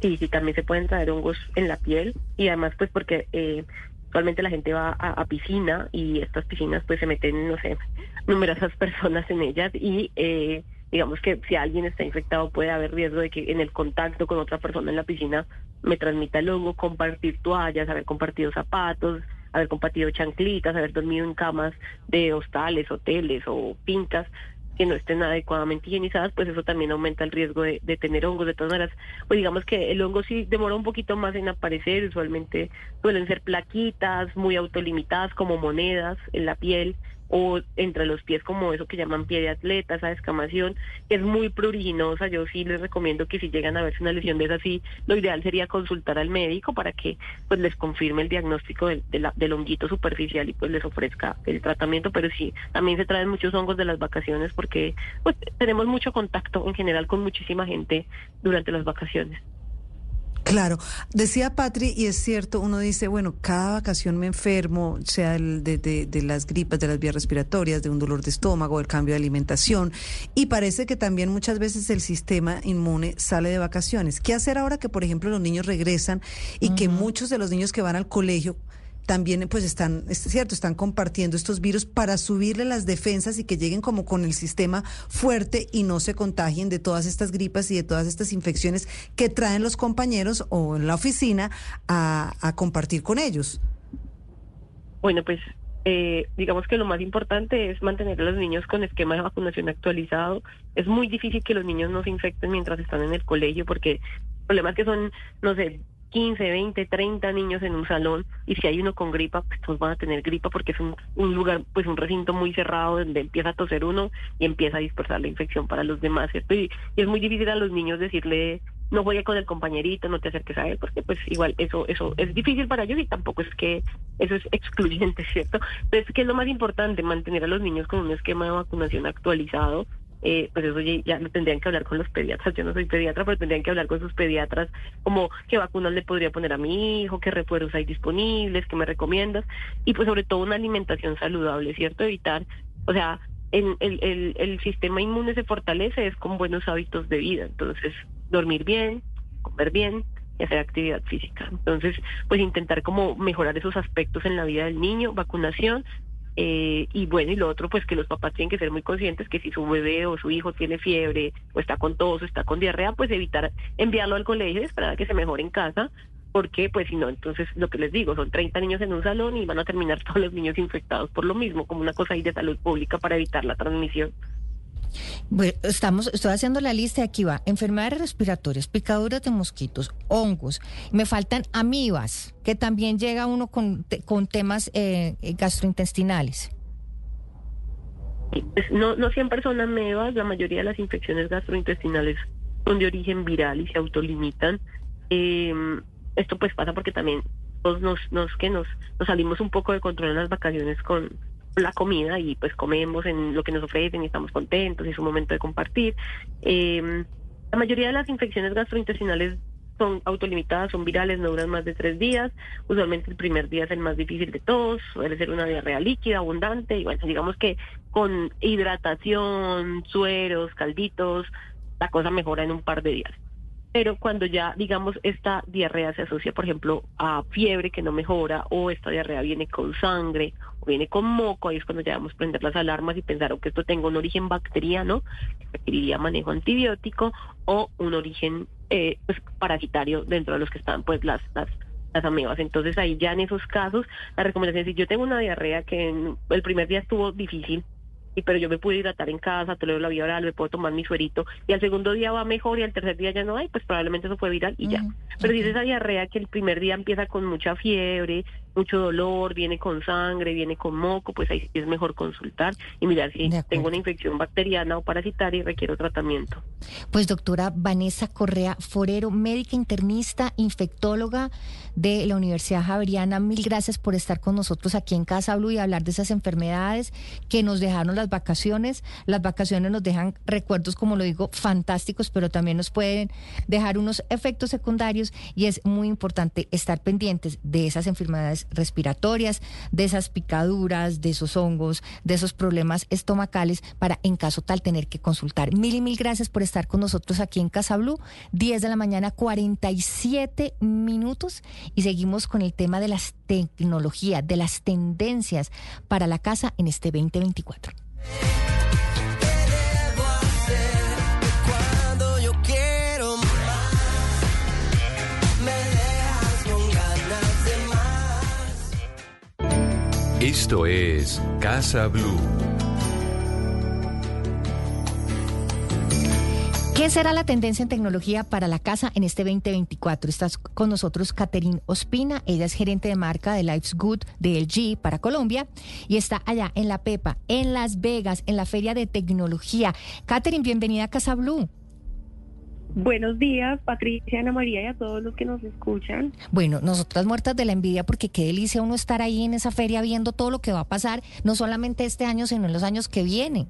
Sí, sí, también se pueden traer hongos en la piel y además pues porque eh, actualmente la gente va a, a piscina y estas piscinas pues se meten, no sé, numerosas personas en ellas y eh, digamos que si alguien está infectado puede haber riesgo de que en el contacto con otra persona en la piscina me transmita el hongo, compartir toallas, haber compartido zapatos, haber compartido chanclitas, haber dormido en camas de hostales, hoteles o fincas que no estén adecuadamente higienizadas, pues eso también aumenta el riesgo de, tener hongos. De todas maneras, pues digamos que el hongo sí demora un poquito más en aparecer, usualmente suelen ser plaquitas muy autolimitadas como monedas en la piel o entre los pies como eso que llaman pie de atleta, esa descamación, que es muy pruriginosa. Yo sí les recomiendo que si llegan a verse una lesión de esa, sí, lo ideal sería consultar al médico para que pues les confirme el diagnóstico del, de la- del honguito superficial y pues les ofrezca el tratamiento. Pero sí, también se traen muchos hongos de las vacaciones porque pues tenemos mucho contacto en general con muchísima gente durante las vacaciones. Claro, decía Patri, y es cierto, uno dice, bueno, cada vacación me enfermo, sea el de, de- de las gripas, de las vías respiratorias, de un dolor de estómago, el cambio de alimentación, y parece que también muchas veces el sistema inmune sale de vacaciones. ¿Qué hacer ahora que, por ejemplo, los niños regresan y que muchos de los niños que van al colegio también pues están, es cierto, están compartiendo estos virus para subirle las defensas y que lleguen como con el sistema fuerte y no se contagien de todas estas gripas y de todas estas infecciones que traen los compañeros o en la oficina a, compartir con ellos. Bueno, pues eh, digamos que lo más importante es mantener a los niños con esquema de vacunación actualizado. Es muy difícil que los niños no se infecten mientras están en el colegio porque el problema es que son, no sé, 15, 20, 30 niños en un salón y si hay uno con gripa, pues todos van a tener gripa porque es un, un lugar, pues un recinto muy cerrado donde empieza a toser uno y empieza a dispersar la infección para los demás, ¿cierto? Y, es muy difícil a los niños decirle, no a con el compañerito, no te acerques a él, porque pues igual eso, eso es difícil para ellos y tampoco es que eso es excluyente, ¿cierto? Entonces, ¿qué es lo más importante? Mantener a los niños con un esquema de vacunación actualizado, eh, pues eso ya, lo tendrían que hablar con los pediatras. Yo no soy pediatra, pero tendrían que hablar con sus pediatras, como qué vacunas le podría poner a mi hijo, qué refuerzos hay disponibles, qué me recomiendas, y pues sobre todo una alimentación saludable, ¿cierto? Evitar, o sea, el, el, el, el sistema inmune se fortalece es con buenos hábitos de vida, entonces dormir bien, comer bien y hacer actividad física. Entonces, pues intentar como mejorar esos aspectos en la vida del niño, vacunación, eh, y bueno, y lo otro, pues que los papás tienen que ser muy conscientes que si su bebé o su hijo tiene fiebre o está con tos o está con diarrea, pues evitar enviarlo al colegio y esperar a que se mejore en casa, porque pues si no, entonces lo que les digo, son 30 niños en un salón y van a terminar todos los niños infectados por lo mismo, como una cosa ahí de salud pública para evitar la transmisión. Estamos, estoy haciendo la lista y aquí va. Enfermedades respiratorias, picaduras de mosquitos, hongos. Me faltan amibas, que también llega uno con, con temas eh, eh, gastrointestinales. Pues, no, no siempre son amebas, la mayoría de las infecciones gastrointestinales son de origen viral y se autolimitan. Eh, esto pues pasa porque también nos, nos, que nos, nos salimos un poco de control en las vacaciones con la comida y pues comemos en lo que nos ofrecen y estamos contentos es un momento de compartir. Eh, la mayoría de las infecciones gastrointestinales son autolimitadas, son virales, no duran más de tres días. Usualmente el primer día es el más difícil de todos, suele ser una diarrea líquida, abundante, y bueno, digamos que con hidratación, sueros, calditos, la cosa mejora en un par de días. Pero cuando ya, digamos, esta diarrea se asocia, por ejemplo, a fiebre que no mejora, o esta diarrea viene con sangre, o viene con moco, ahí es cuando ya debemos prender las alarmas y pensar que esto tenga un origen bacteriano, que requeriría manejo antibiótico, o un origen eh, pues, parasitario dentro de los que están pues las, las, las amebas. Entonces ahí ya en esos casos, la recomendación es si yo tengo una diarrea que el primer día estuvo difícil, y pero yo me pude hidratar en casa, tolero la vía oral, me puedo tomar mi suerito, y al segundo día va mejor y al tercer día ya no hay, pues probablemente eso fue viral y ya. Pero si es esa diarrea que el primer día empieza con mucha fiebre, mucho dolor, viene con sangre, viene con moco, pues ahí sí es mejor consultar y mirar si tengo una infección bacteriana o parasitaria y requiero tratamiento. Pues doctora Vanessa Correa Forero, médica internista, infectóloga de la Universidad Javeriana, mil gracias por estar con nosotros aquí en Casa Blue y hablar de esas enfermedades que nos dejaron las vacaciones. Las vacaciones nos dejan recuerdos, como lo digo, fantásticos, pero también nos pueden dejar unos efectos secundarios y es muy importante estar pendientes de esas enfermedades respiratorias, de esas picaduras, de esos hongos, de esos problemas estomacales para en caso tal tener que consultar. Mil y mil gracias por estar con nosotros aquí en Casa Blue, 10 de la mañana, 47 minutos y seguimos con el tema de las tecnologías, de las tendencias para la casa en este 2024. Esto es Casa Blue. ¿Qué será la tendencia en tecnología para la casa en este 2024? Estás con nosotros Catherine Ospina, ella es gerente de marca de Life's Good de LG para Colombia y está allá en La Pepa, en Las Vegas, en la Feria de Tecnología. Catherine, bienvenida a Casa Blue. Buenos días, Patricia, Ana María y a todos los que nos escuchan. Bueno, nosotras muertas de la envidia porque qué delicia uno estar ahí en esa feria viendo todo lo que va a pasar, no solamente este año, sino en los años que vienen.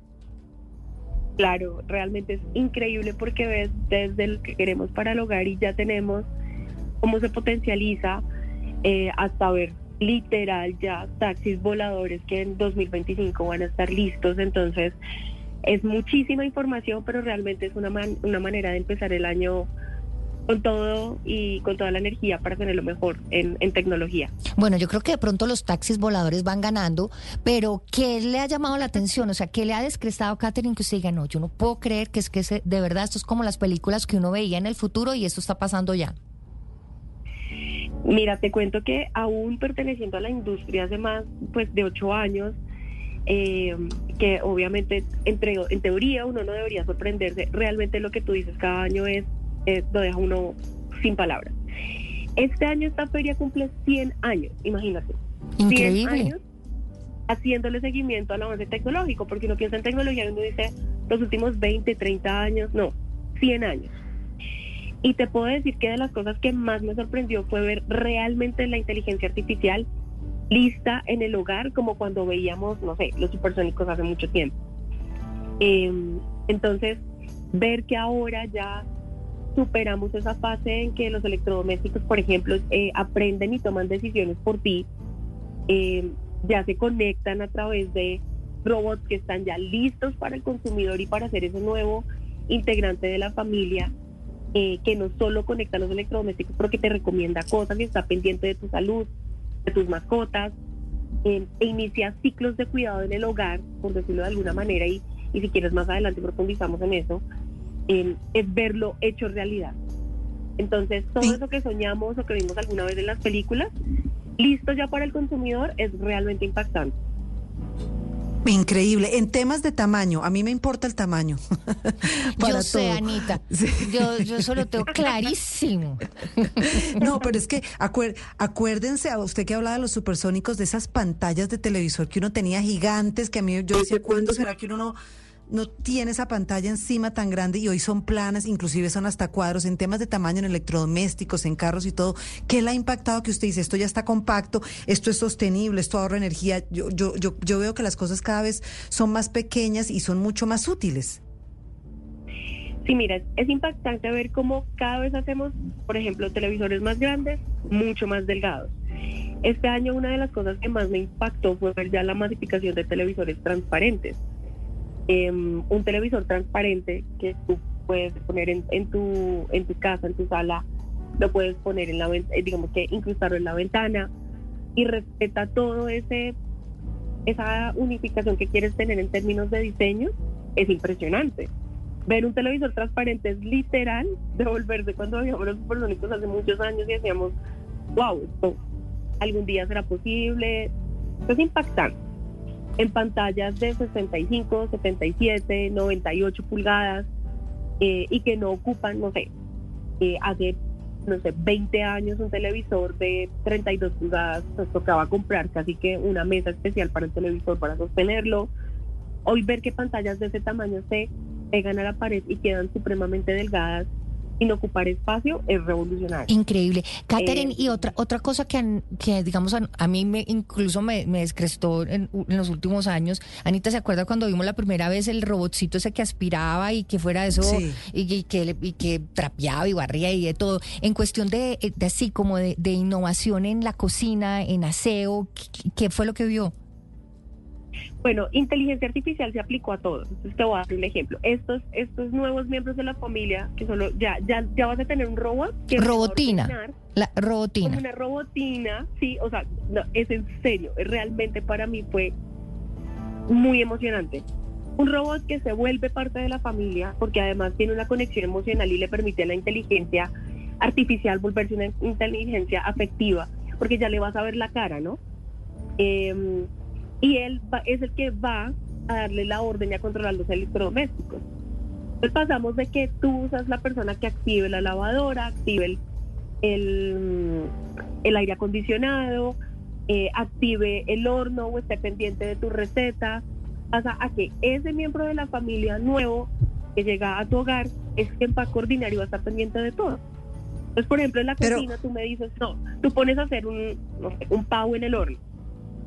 Claro, realmente es increíble porque ves desde lo que queremos para el hogar y ya tenemos cómo se potencializa eh, hasta ver literal ya taxis voladores que en 2025 van a estar listos. Entonces, es muchísima información, pero realmente es una, man- una manera de empezar el año con todo y con toda la energía para tener lo mejor en, en tecnología. Bueno, yo creo que de pronto los taxis voladores van ganando, pero ¿qué le ha llamado la atención? O sea, ¿qué le ha descrestado a Catherine que usted diga, no, yo no puedo creer que es que se- de verdad esto es como las películas que uno veía en el futuro y esto está pasando ya? Mira, te cuento que aún perteneciendo a la industria hace más pues de ocho años, eh, que obviamente entre, en teoría uno no debería sorprenderse, realmente lo que tú dices cada año es, lo deja uno sin palabras. Este año esta feria cumple 100 años, imagínate. 100 Increíble. años haciéndole seguimiento al avance tecnológico, porque uno piensa en tecnología y uno dice los últimos 20, 30 años, no, 100 años. Y te puedo decir que de las cosas que más me sorprendió fue ver realmente la inteligencia artificial lista en el hogar, como cuando veíamos, no sé, los supersónicos hace mucho tiempo. Eh, entonces, ver que ahora ya superamos esa fase en que los electrodomésticos, por ejemplo, eh, aprenden y toman decisiones por ti, eh, ya se conectan a través de robots que están ya listos para el consumidor y para ser ese nuevo integrante de la familia eh, que no solo conecta los electrodomésticos, pero que te recomienda cosas y está pendiente de tu salud, de tus mascotas, eh, e inicia ciclos de cuidado en el hogar, por decirlo de alguna manera, y, y si quieres más adelante profundizamos en eso, eh, es verlo hecho realidad. Entonces, todo eso que soñamos o que vimos alguna vez en las películas, listo ya para el consumidor, es realmente impactante. Increíble. En temas de tamaño, a mí me importa el tamaño. Para yo sé, todo. Anita. Yo, yo eso lo tengo clarísimo. No, pero es que acuer- acuérdense a usted que hablaba de los supersónicos, de esas pantallas de televisor que uno tenía gigantes, que a mí yo decía, ¿cuándo será que uno no, no tiene esa pantalla encima tan grande? Y hoy son planas, inclusive son hasta cuadros, en temas de tamaño, en electrodomésticos, en carros y todo. ¿Qué le ha impactado que usted dice, esto ya está compacto, esto es sostenible, esto ahorra energía? Yo, yo, yo, yo veo que las cosas cada vez son más pequeñas y son mucho más útiles. Sí, mira, es, impactante ver cómo cada vez hacemos, por ejemplo, televisores más grandes, mucho más delgados. Este año una de las cosas que más me impactó fue ver ya la masificación de televisores transparentes. Em, un televisor transparente que tú puedes poner en, en tu, en tu casa, en tu sala, lo puedes poner en la ventana, digamos que incrustarlo en la ventana y respeta todo ese esa unificación que quieres tener en términos de diseño es impresionante. Ver un televisor transparente es literal devolverse cuando habíamos los supersónicos hace muchos años y decíamos, wow, esto algún día será posible. Esto es impactante. En pantallas de 65, 77, 98 pulgadas eh, y que no ocupan, no sé, eh, hace, no sé, 20 años un televisor de 32 pulgadas, nos tocaba comprar casi que una mesa especial para el televisor para sostenerlo. Hoy ver que pantallas de ese tamaño se pegan a la pared y quedan supremamente delgadas sin ocupar espacio es revolucionario. Increíble. Catherine, Eh, y otra otra cosa que, que digamos, a, a mí me incluso me, me descrestó en, en los últimos años. Anita, ¿se acuerda cuando vimos la primera vez el robotcito ese que aspiraba y que fuera eso, Sí. y, y que, le- y que trapeaba y barría y de todo? En cuestión de, de así como de, de innovación en la cocina, en aseo, ¿qué, qué fue lo que vio? Bueno, inteligencia artificial se aplicó a todo. Entonces te voy a dar un ejemplo. Estos, estos nuevos miembros de la familia, que solo ya, ya, ya vas a tener un robot que Robotina. ordenar La robotina. como una robotina, sí, o sea, no, es en serio, realmente para mí fue muy emocionante. Un robot que se vuelve parte de la familia, porque además tiene una conexión emocional y le permite a la inteligencia artificial volverse una inteligencia afectiva, porque ya le vas a ver la cara, ¿no? Eh, y él va- es el que va a darle la orden y a controlar los electrodomésticos. Entonces pasamos de que tú usas la persona que active la lavadora, active el, el, el aire acondicionado, eh, active el horno o esté pendiente de tu receta, pasa a que ese miembro de la familia nuevo que llega a tu hogar es quien va a coordinar y va a estar pendiente de todo. Entonces, por ejemplo, en la Pero- cocina tú me dices, no, tú pones a hacer un, no sé, un pavo en el horno.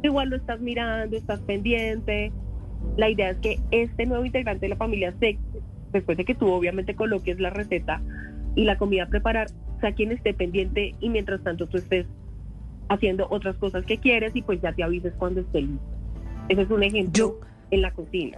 Igual lo estás mirando, estás pendiente. La idea es que este nuevo integrante de la familia se, después de que tú obviamente coloques la receta y la comida a preparar, sea quien esté pendiente y mientras tanto tú estés haciendo otras cosas que quieres y pues ya te avises cuando esté listo. Ese es un ejemplo en la cocina.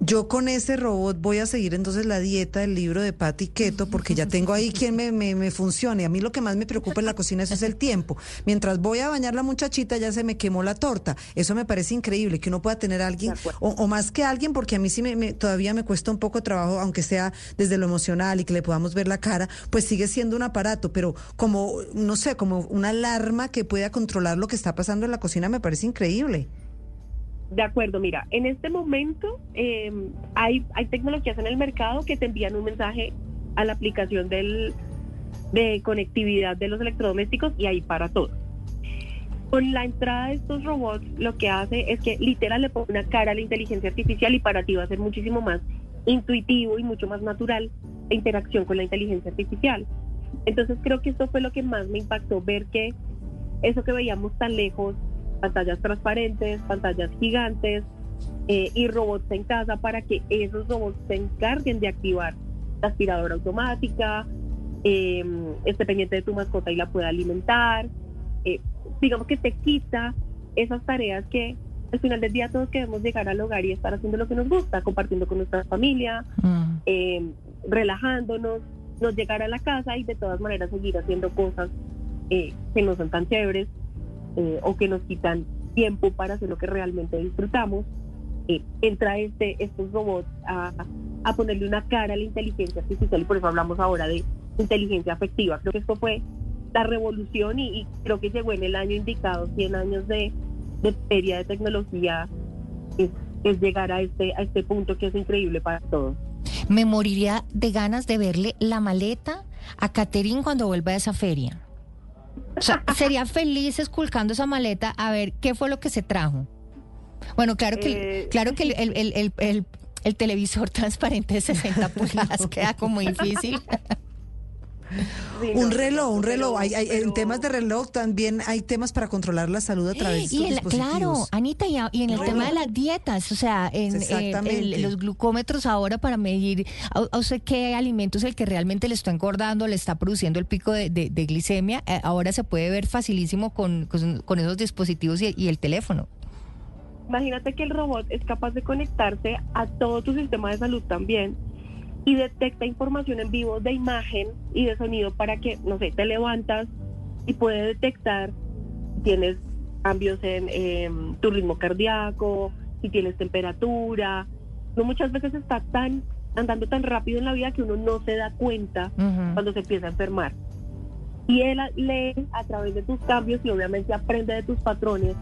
Yo con ese robot voy a seguir entonces la dieta del libro de Patti Keto porque ya tengo ahí quien me, me, me funcione. A mí lo que más me preocupa en la cocina eso es el tiempo. Mientras voy a bañar la muchachita ya se me quemó la torta. Eso me parece increíble que uno pueda tener a alguien o, o más que alguien porque a mí sí me, me- todavía me cuesta un poco trabajo aunque sea desde lo emocional y que le podamos ver la cara, pues sigue siendo un aparato, pero como no sé, como una alarma que pueda controlar lo que está pasando en la cocina me parece increíble. De acuerdo, mira, en este momento eh, hay, hay tecnologías en el mercado que te envían un mensaje a la aplicación del, de conectividad de los electrodomésticos y ahí para todo. Con la entrada de estos robots, lo que hace es que literal le pone una cara a la inteligencia artificial y para ti va a ser muchísimo más intuitivo y mucho más natural la interacción con la inteligencia artificial. Entonces creo que esto fue lo que más me impactó, ver que eso que veíamos tan lejos, pantallas transparentes, pantallas gigantes eh, y robots en casa para que esos robots se encarguen de activar la aspiradora automática, eh, esté pendiente de tu mascota y la pueda alimentar. eh, digamos que te quita esas tareas que al final del día todos queremos llegar al hogar y estar haciendo lo que nos gusta, compartiendo con nuestra familia, eh, relajándonos, no llegar a la casa y de todas maneras seguir haciendo cosas eh, que no son tan chéveres eh, o que nos quitan tiempo para hacer lo que realmente disfrutamos. Eh, entra este, estos robots a, a ponerle una cara a la inteligencia artificial y por eso hablamos ahora de inteligencia afectiva. Creo que esto fue la revolución y, creo que llegó en el año indicado, 100 años de, de feria de tecnología, es, es llegar a este, a este punto que es increíble para todos. Me moriría de ganas de verle la maleta a Caterín cuando vuelva de esa feria. O sea, sería feliz esculcando esa maleta a ver qué fue lo que se trajo. Bueno, claro que, Eh. claro que el, el- el- el- el- el televisor transparente de 60 pulgadas queda como difícil. Un reloj, un reloj. Hay, hay- En temas de reloj también hay temas para controlar la salud a través de Y el- claro. Anita, y, en el No. tema de las dietas, o sea, en, en los glucómetros ahora para medir a, a usted qué alimento es el que realmente le está engordando, le está produciendo el pico de, de- de glicemia, eh, ahora se puede ver facilísimo con, con, con esos dispositivos y, y el teléfono. Imagínate que el robot es capaz de conectarse a todo tu sistema de salud también y detecta información en vivo de imagen y de sonido para que, no sé, te levantas y puede detectar si tienes cambios en em, tu ritmo cardíaco, si tienes temperatura. No muchas veces está tan andando tan rápido en la vida que uno no se da cuenta cuando se empieza a enfermar. Y él a- lee a través de tus cambios y obviamente aprende de tus patrones,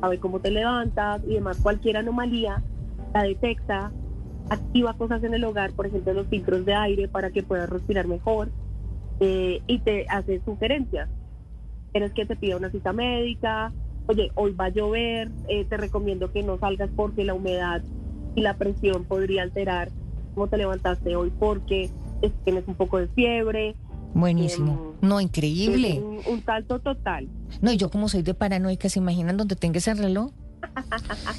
sabe cómo te levantas y demás, cualquier anomalía la detecta, activa cosas en el hogar, por ejemplo los filtros de aire para que puedas respirar mejor eh, y te hace sugerencias. Quieres que te pida una cita médica, oye, hoy va a llover, eh, te recomiendo que no salgas porque la humedad y la presión podría alterar cómo te levantaste hoy porque es- tienes un poco de fiebre. Buenísimo. No, increíble. Un salto total. No, y yo como soy de paranoica, ¿se imaginan donde tenga ese reloj?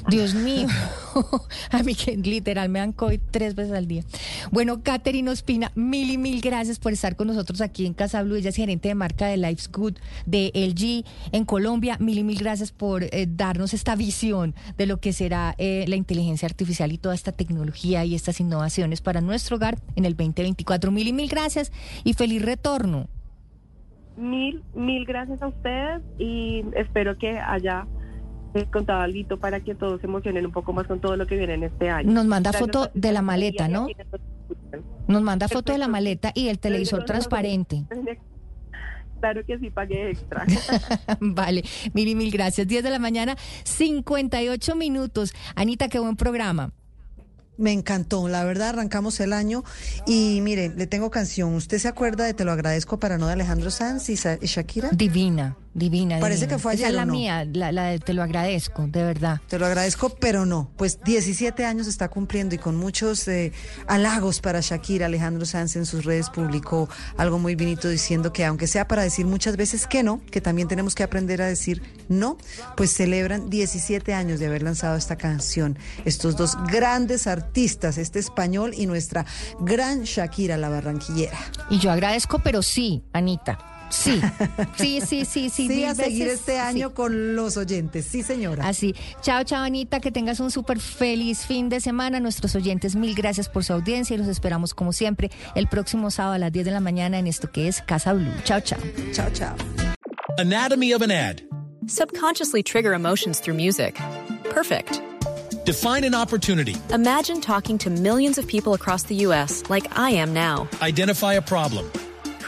Dios mío, a mí que literal me dan COVID tres veces al día. Bueno, Katherine Ospina, mil y mil gracias por estar con nosotros aquí en Casa Blue. Ella es gerente de marca de Life's Good de LG en Colombia. Mil y mil gracias por eh, darnos esta visión de lo que será eh, la inteligencia artificial y toda esta tecnología y estas innovaciones para nuestro hogar en el 2024. Mil y mil gracias y feliz retorno. Mil, mil gracias a ustedes y espero que haya eh, contado algo para que todos se emocionen un poco más con todo lo que viene en este año. Nos manda foto de la maleta, ¿no? Nos manda foto de la maleta y del televisor transparente. Claro que sí, pagué extra. Vale, mil y mil gracias. 10 de la mañana, 58 minutos. Anita, qué buen programa. Me encantó, la verdad arrancamos el año y mire, le tengo canción. ¿Usted se acuerda de Te lo agradezco para no de Alejandro Sanz y Sa- y Shakira? Divina. Divina. Parece divina. que fue Esa ayer, es la mía, la, la de te lo agradezco, de verdad. Te lo agradezco, pero no. Pues 17 años está cumpliendo y con muchos eh, halagos para Shakira. Alejandro Sanz en sus redes publicó algo muy bonito diciendo que aunque sea para decir muchas veces que no, que también tenemos que aprender a decir no, pues celebran 17 años de haber lanzado esta canción. Estos dos grandes artistas, este español y nuestra gran Shakira, la barranquillera. Y yo agradezco, pero sí, Anita. Sí, sí, sí, sí, sí. Sí, a seguir veces este sí. año con los oyentes. Sí, señora. Así. Chao, chao, Anita. Que tengas un súper feliz fin de semana. Nuestros oyentes, mil gracias por su audiencia y los esperamos, como siempre, el próximo sábado a las 10 de la mañana en esto que es Casa Blue. Chao, chao. Chao, chao. Anatomy of an ad. Subconsciously trigger emotions through music. Perfect. Define an opportunity. Imagine talking to millions of people across the U.S. like I am now. Identify a problem.